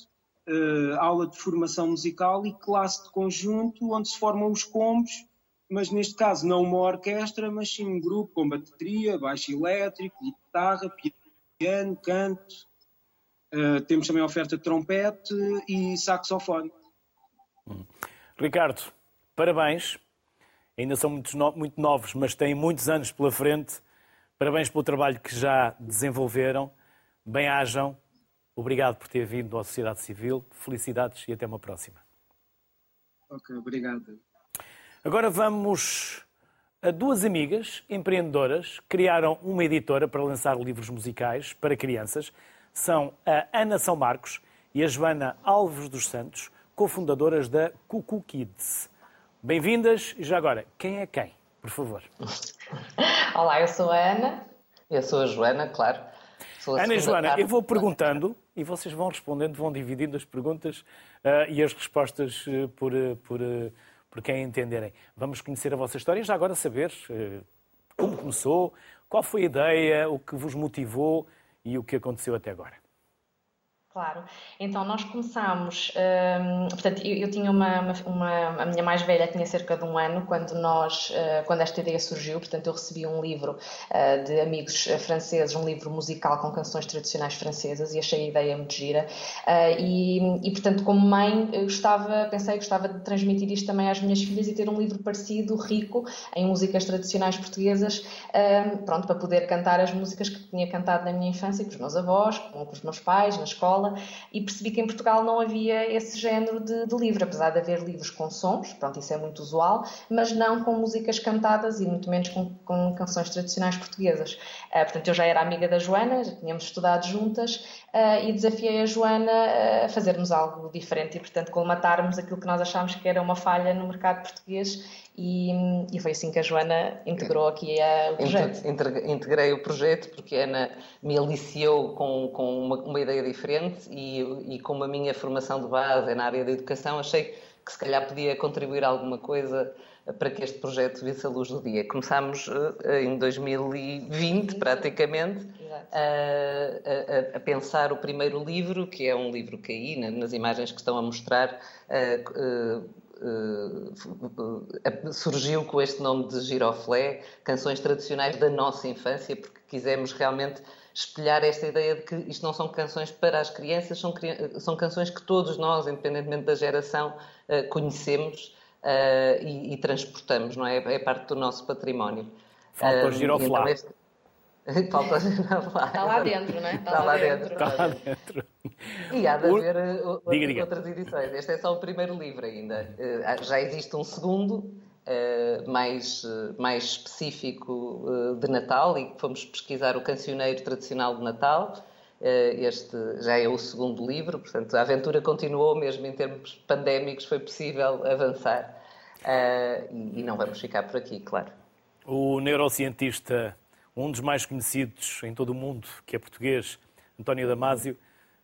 eh, aula de formação musical e classe de conjunto, onde se formam os combos, mas neste caso não uma orquestra, mas sim um grupo com bateria, baixo elétrico, guitarra, piano, canto. temos também a oferta de trompete e saxofone. Hum. Ricardo, parabéns. Ainda são muito, no, muito novos, mas têm muitos anos pela frente. Parabéns pelo trabalho que já desenvolveram. Bem-ajam. Obrigado por ter vindo à sociedade civil. Felicidades e até uma próxima. Ok, obrigado. Agora vamos a duas amigas empreendedoras criaram uma editora para lançar livros musicais para crianças. São a Ana São Marcos e a Joana Alves dos Santos cofundadoras da Cucu Kids. Bem-vindas e já agora, quem é quem, por favor? Olá, eu sou a Ana, eu sou a Joana, claro. A Ana e Joana, eu vou perguntando e vocês vão respondendo, vão dividindo as perguntas uh, e as respostas uh, por, uh, por, por quem entenderem. Vamos conhecer a vossa história e já agora saber como começou, qual foi a ideia, o que vos motivou e o que aconteceu até agora. Claro. Então, nós começámos. Hum, portanto, eu, eu tinha uma, uma, A minha mais velha tinha cerca de um ano quando, nós, uh, quando esta ideia surgiu. Portanto, eu recebi um livro uh, de amigos uh, franceses, um livro musical com canções tradicionais francesas e achei a ideia muito gira. E, e, portanto, como mãe, gostava, pensei gostava de transmitir isto também às minhas filhas e ter um livro parecido, rico, em músicas tradicionais portuguesas, hum, pronto, para poder cantar as músicas que tinha cantado na minha infância com os meus avós, com os meus pais, na escola escola e percebi que em Portugal não havia esse género de, de livro, apesar de haver livros com sons, pronto, isso é muito usual, mas não com músicas cantadas e muito menos com, com canções tradicionais portuguesas. Uh, portanto, eu já era amiga da Joana, já tínhamos estudado juntas uh, e desafiei a Joana a fazermos algo diferente e, portanto, colmatarmos aquilo que nós achámos que era uma falha no mercado português e, e, foi assim que a Joana integrou aqui a, o projeto. Integrei o projeto porque a Ana me aliciou com, com uma, uma ideia diferente e, e como a minha formação de base é na área da educação, achei que se calhar podia contribuir alguma coisa para que este projeto visse a luz do dia. Começámos uh, em 2020, praticamente, a, a, a, pensar o primeiro livro, que é um livro que aí, nas imagens que estão a mostrar, uh, uh, surgiu com este nome de Giroflé, canções tradicionais da nossa infância, porque quisemos realmente espelhar esta ideia de que isto não são canções para as crianças, são, são canções que todos nós, independentemente da geração, conhecemos uh, e, e, transportamos, não é? É parte do nosso património. Falta o giroflé. Então este... [laughs] Falta Está lá dentro, não é? Está, Está lá, dentro. Está lá dentro. E há de haver uh, diga, diga. outras edições. Este é só o primeiro livro ainda. Uh, já existe um segundo, mais, mais específico de Natal, e fomos pesquisar o cancioneiro tradicional de Natal. Este já é o segundo livro, portanto, a aventura continuou, mesmo em termos pandémicos, foi possível avançar. E não vamos ficar por aqui, claro. O neurocientista um dos mais conhecidos em todo o mundo, que é português, António Damasio,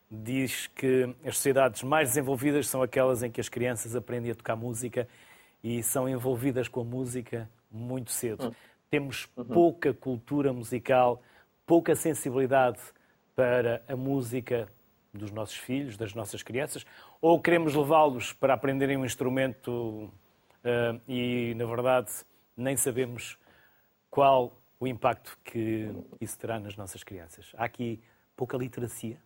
diz que as sociedades mais desenvolvidas são aquelas em que as crianças aprendem a tocar música e são envolvidas com a música muito cedo. Hum. Temos uhum. pouca cultura musical, pouca sensibilidade para a música dos nossos filhos, das nossas crianças, ou queremos levá-los para aprenderem um instrumento uh, e, na verdade, nem sabemos qual o impacto que isso terá nas nossas crianças. Há aqui pouca literacia?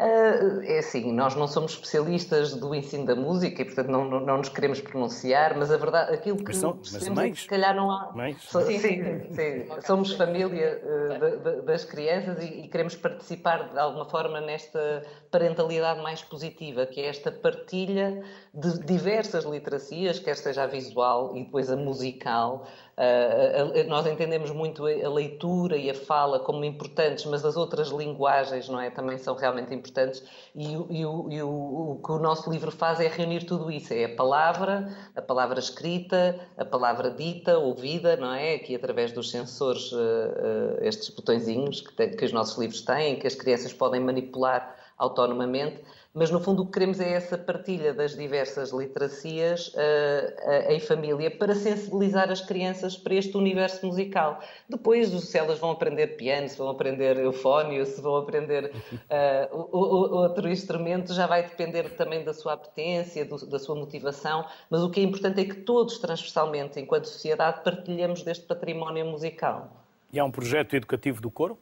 Uh, é assim, nós não somos especialistas do ensino da música e, portanto, não, não, não nos queremos pronunciar, mas a verdade, aquilo que mas são, mas mães, é que se calhar não há. Mães? sim, sim, sim. somos família uh, de, de, das crianças e, e, queremos participar de alguma forma nesta parentalidade mais positiva, que é esta partilha de diversas literacias, quer seja a visual e depois a musical, Uh, nós entendemos muito a leitura e a fala como importantes, mas as outras linguagens não é, também são realmente importantes. E, e, o, e o, o, que o nosso livro faz é reunir tudo isso: é a palavra, a palavra escrita, a palavra dita, ouvida, não é? Aqui através dos sensores, uh, uh, estes botõezinhos que, tem, que os nossos livros têm, que as crianças podem manipular autonomamente mas no fundo o que queremos é essa partilha das diversas literacias uh, uh, em família para sensibilizar as crianças para este universo musical. Depois, se elas vão aprender piano, se vão aprender eufónio, se vão aprender [laughs] uh, outro instrumento, já vai depender também da sua apetência, do, da sua motivação, mas o que é importante é que todos, transversalmente, enquanto sociedade, partilhemos deste património musical. E há um projeto educativo do coro?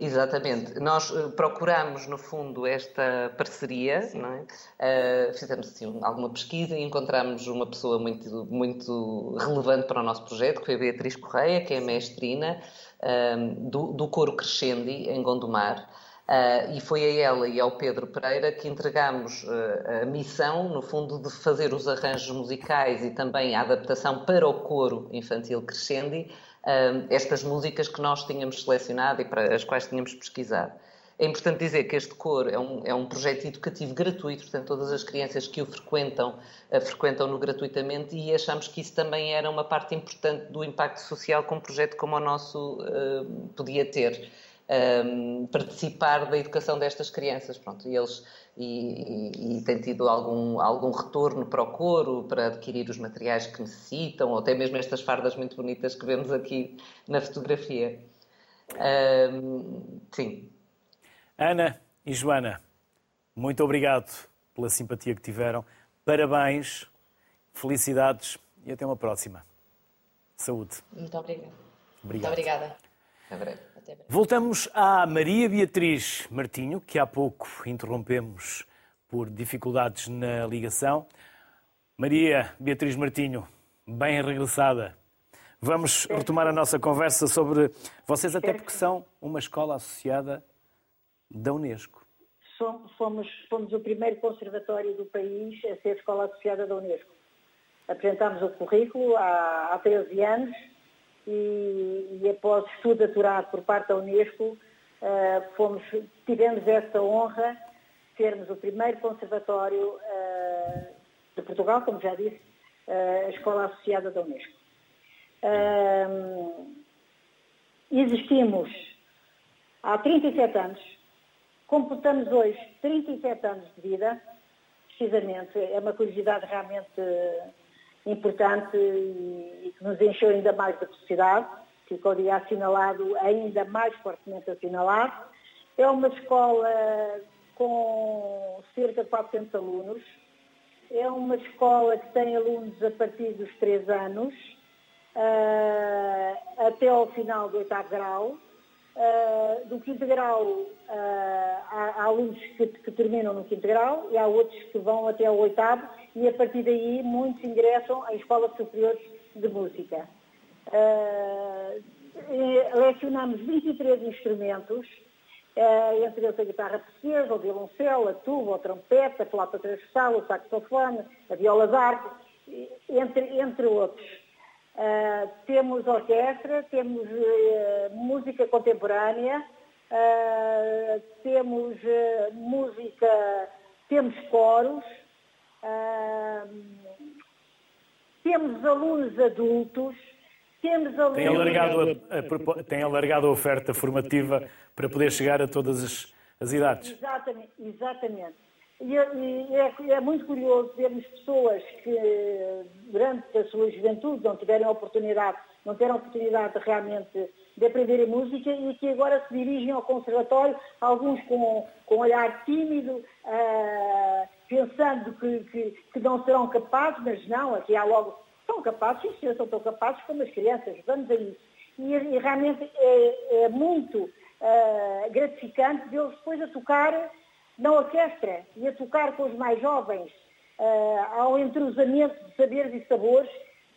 Exatamente. Nós uh, procuramos, no fundo, esta parceria, é? uh, fizemos assim, alguma pesquisa e encontramos uma pessoa muito, muito relevante para o nosso projeto, que foi a Beatriz Correia, que é a mestrina uh, do, do Coro Crescendi, em Gondomar. Uh, e foi a ela e ao Pedro Pereira que entregámos uh, a missão, no fundo, de fazer os arranjos musicais e também a adaptação para o coro infantil Crescendi estas músicas que nós tínhamos selecionado e para as quais tínhamos pesquisado. É importante dizer que este coro é um, é um projeto educativo gratuito, portanto, todas as crianças que o frequentam, uh, frequentam-no gratuitamente e achamos que isso também era uma parte importante do impacto social que um projeto como o nosso uh, podia ter um, participar da educação destas crianças. Pronto, e eles e, e, e têm tido algum, algum retorno para o coro, para adquirir os materiais que necessitam, ou até mesmo estas fardas muito bonitas que vemos aqui na fotografia. Um, sim. Ana e Joana, muito obrigado pela simpatia que tiveram. Parabéns, felicidades e até uma próxima. Saúde. Muito obrigada. Obrigado. Muito obrigada. Até breve. Até breve. Voltamos à Maria Beatriz Martinho, que há pouco interrompemos por dificuldades na ligação. Maria Beatriz Martinho, bem regressada. Vamos retomar a nossa conversa sobre vocês, até porque são uma escola associada da Unesco. Fomos, fomos o primeiro conservatório do país a ser escola associada da Unesco. Apresentámos o currículo há, há 13 anos e, e após estudo aturado por parte da Unesco, uh, fomos, tivemos essa honra de sermos o primeiro conservatório uh, de Portugal, como já disse, uh, a escola associada da Unesco. existimos há 37 anos, completamos hoje 37 anos de vida, precisamente, é uma curiosidade realmente importante e, que nos encheu ainda mais de felicidade, dia assinalado, ainda mais fortemente assinalado. É uma escola com cerca de 400 alunos, é uma escola que tem alunos a partir dos 3 anos, uh, até ao final do oitavo grau. Uh, do quinto grau uh, há, há, alunos que, que, terminam no quinto grau e há outros que vão até ao oitavo e a partir daí muitos ingressam em escolas superiores de música. Uh, lecionamos 23 instrumentos, uh, entre eles a guitarra portuguesa, o violoncelo, a tuba, o trompete, a flauta transversal, o saxofone, a viola d'arco, entre, entre outros. Uh, temos orquestra, temos música contemporânea, temos música, temos coros, temos alunos adultos, temos alunos... Tem alargado a, a, tem alargado a oferta formativa para poder chegar a todas as, as idades. Exatamente, exatamente. E, e é, é, muito curioso vermos pessoas que durante a sua juventude não tiveram oportunidade, não tiveram oportunidade de realmente de aprender a música e que agora se dirigem ao conservatório, alguns com, com olhar tímido, uh, pensando que, que, que, não serão capazes, mas não, aqui há logo, são capazes, sim, senhor, são tão capazes como as crianças, vamos a isso. E, e realmente é, é muito uh, gratificante vê-los depois a tocar na orquestra e a tocar com os mais jovens, uh, ao entrosamento de saberes e sabores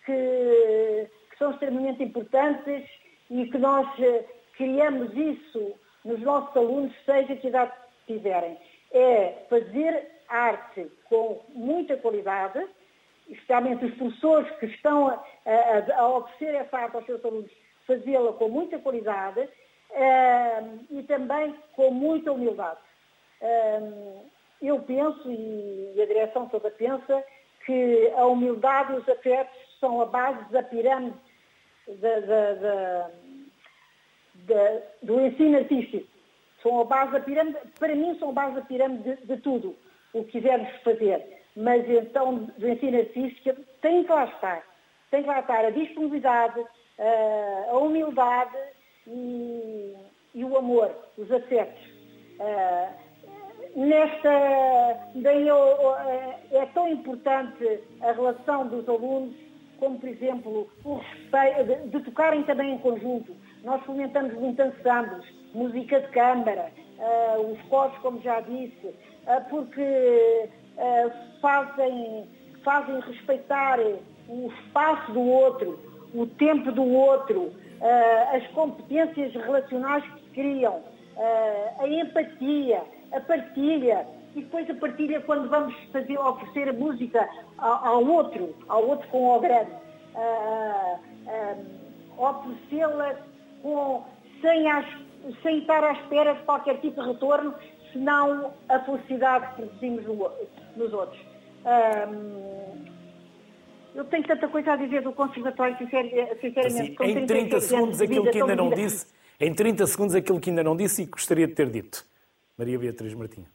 que, que são extremamente importantes e que nós uh, criamos isso nos nossos alunos, seja que idade tiverem. É fazer arte com muita qualidade, especialmente os professores que estão a, a, a oferecer essa arte aos seus alunos, fazê-la com muita qualidade uh, e também com muita humildade. Uh, eu penso, e a direção toda pensa, que a humildade e os afetos são a base da pirâmide da, da, da, do ensino artístico. São a base da pirâmide, para mim são a base da pirâmide de, de tudo o que quisermos fazer. Mas então, do ensino artístico, tem que lá estar. Tem que lá estar a disponibilidade, a humildade e, e o amor, os afetos. Nesta, daí é tão importante a relação dos alunos, como por exemplo, o respeito, de, de tocarem também em conjunto. Nós fomentamos muito ensembles, música de câmara, os coros, como já disse, uh, porque uh, fazem, fazem respeitar o espaço do outro, o tempo do outro, as competências relacionais que criam, a empatia, a partilha, e depois a partilha quando vamos fazer, oferecer a música ao outro, ao outro com o grande, oferecê-la com, sem, as, sem estar à espera de qualquer tipo de retorno, senão a felicidade que produzimos nos outros. eu tenho tanta coisa a dizer do conservatório, sinceramente. Assim, em 30 segundos aquilo que ainda não disse, em 30 segundos aquilo que ainda não disse e gostaria de ter dito. Maria Beatriz Martinho.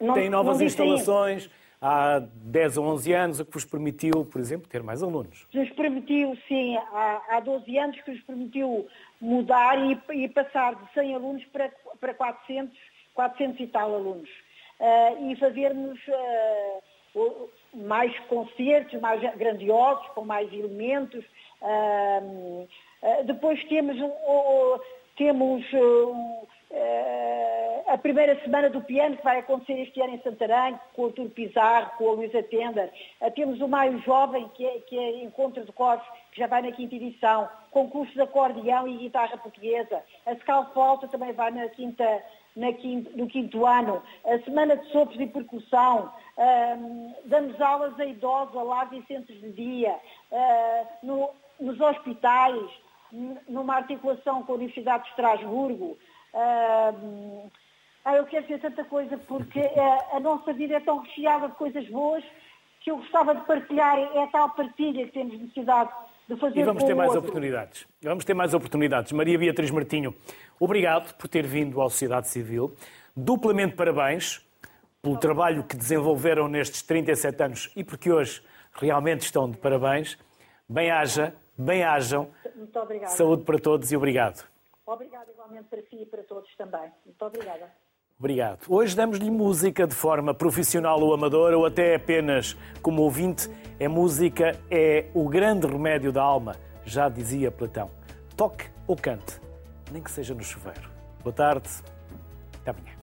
Não, Tem novas instalações, há 10 ou 11 anos, o que vos permitiu, por exemplo, ter mais alunos. Nos permitiu, sim, há, há 12 anos que nos permitiu mudar e, e passar de 100 alunos para, para 400, 400 e tal alunos. Uh, e fazermos uh, mais concertos, mais grandiosos, com mais elementos. Uh, depois temos, temos a primeira semana do piano, que vai acontecer este ano em Santarém, com o Artur Pizarro, com a Luísa Tender. Temos o Maio Jovem, que é, que é Encontro de Corpos, que já vai na quinta edição, concurso de acordeão e guitarra portuguesa. A Scalfolta também vai na quinta, na no quinto ano. A Semana de Sopros e Percussão. Um, damos aulas a idosos, a lares e centros de dia. Uh, no, nos hospitais, numa articulação com a Universidade de Estrasburgo. Uh, ah, eu quero dizer tanta coisa porque a, a nossa vida é tão recheada de coisas boas que eu gostava de partilhar. É a tal partilha que temos necessidade de fazer E vamos ter mais outro. oportunidades. Vamos ter mais oportunidades. Maria Beatriz Martinho, obrigado por ter vindo à sociedade civil. Duplamente parabéns pelo trabalho que desenvolveram nestes 37 anos e porque hoje realmente estão de parabéns. Bem-haja, bem-hajam. Muito obrigada. Saúde para todos e obrigado. Obrigada igualmente para si e para todos também. Muito obrigada. Obrigado. Hoje damos-lhe música de forma profissional ou amadora ou até apenas como ouvinte. É música, é o grande remédio da alma, já dizia Platão. Toque ou cante, nem que seja no chuveiro. Boa tarde, até amanhã.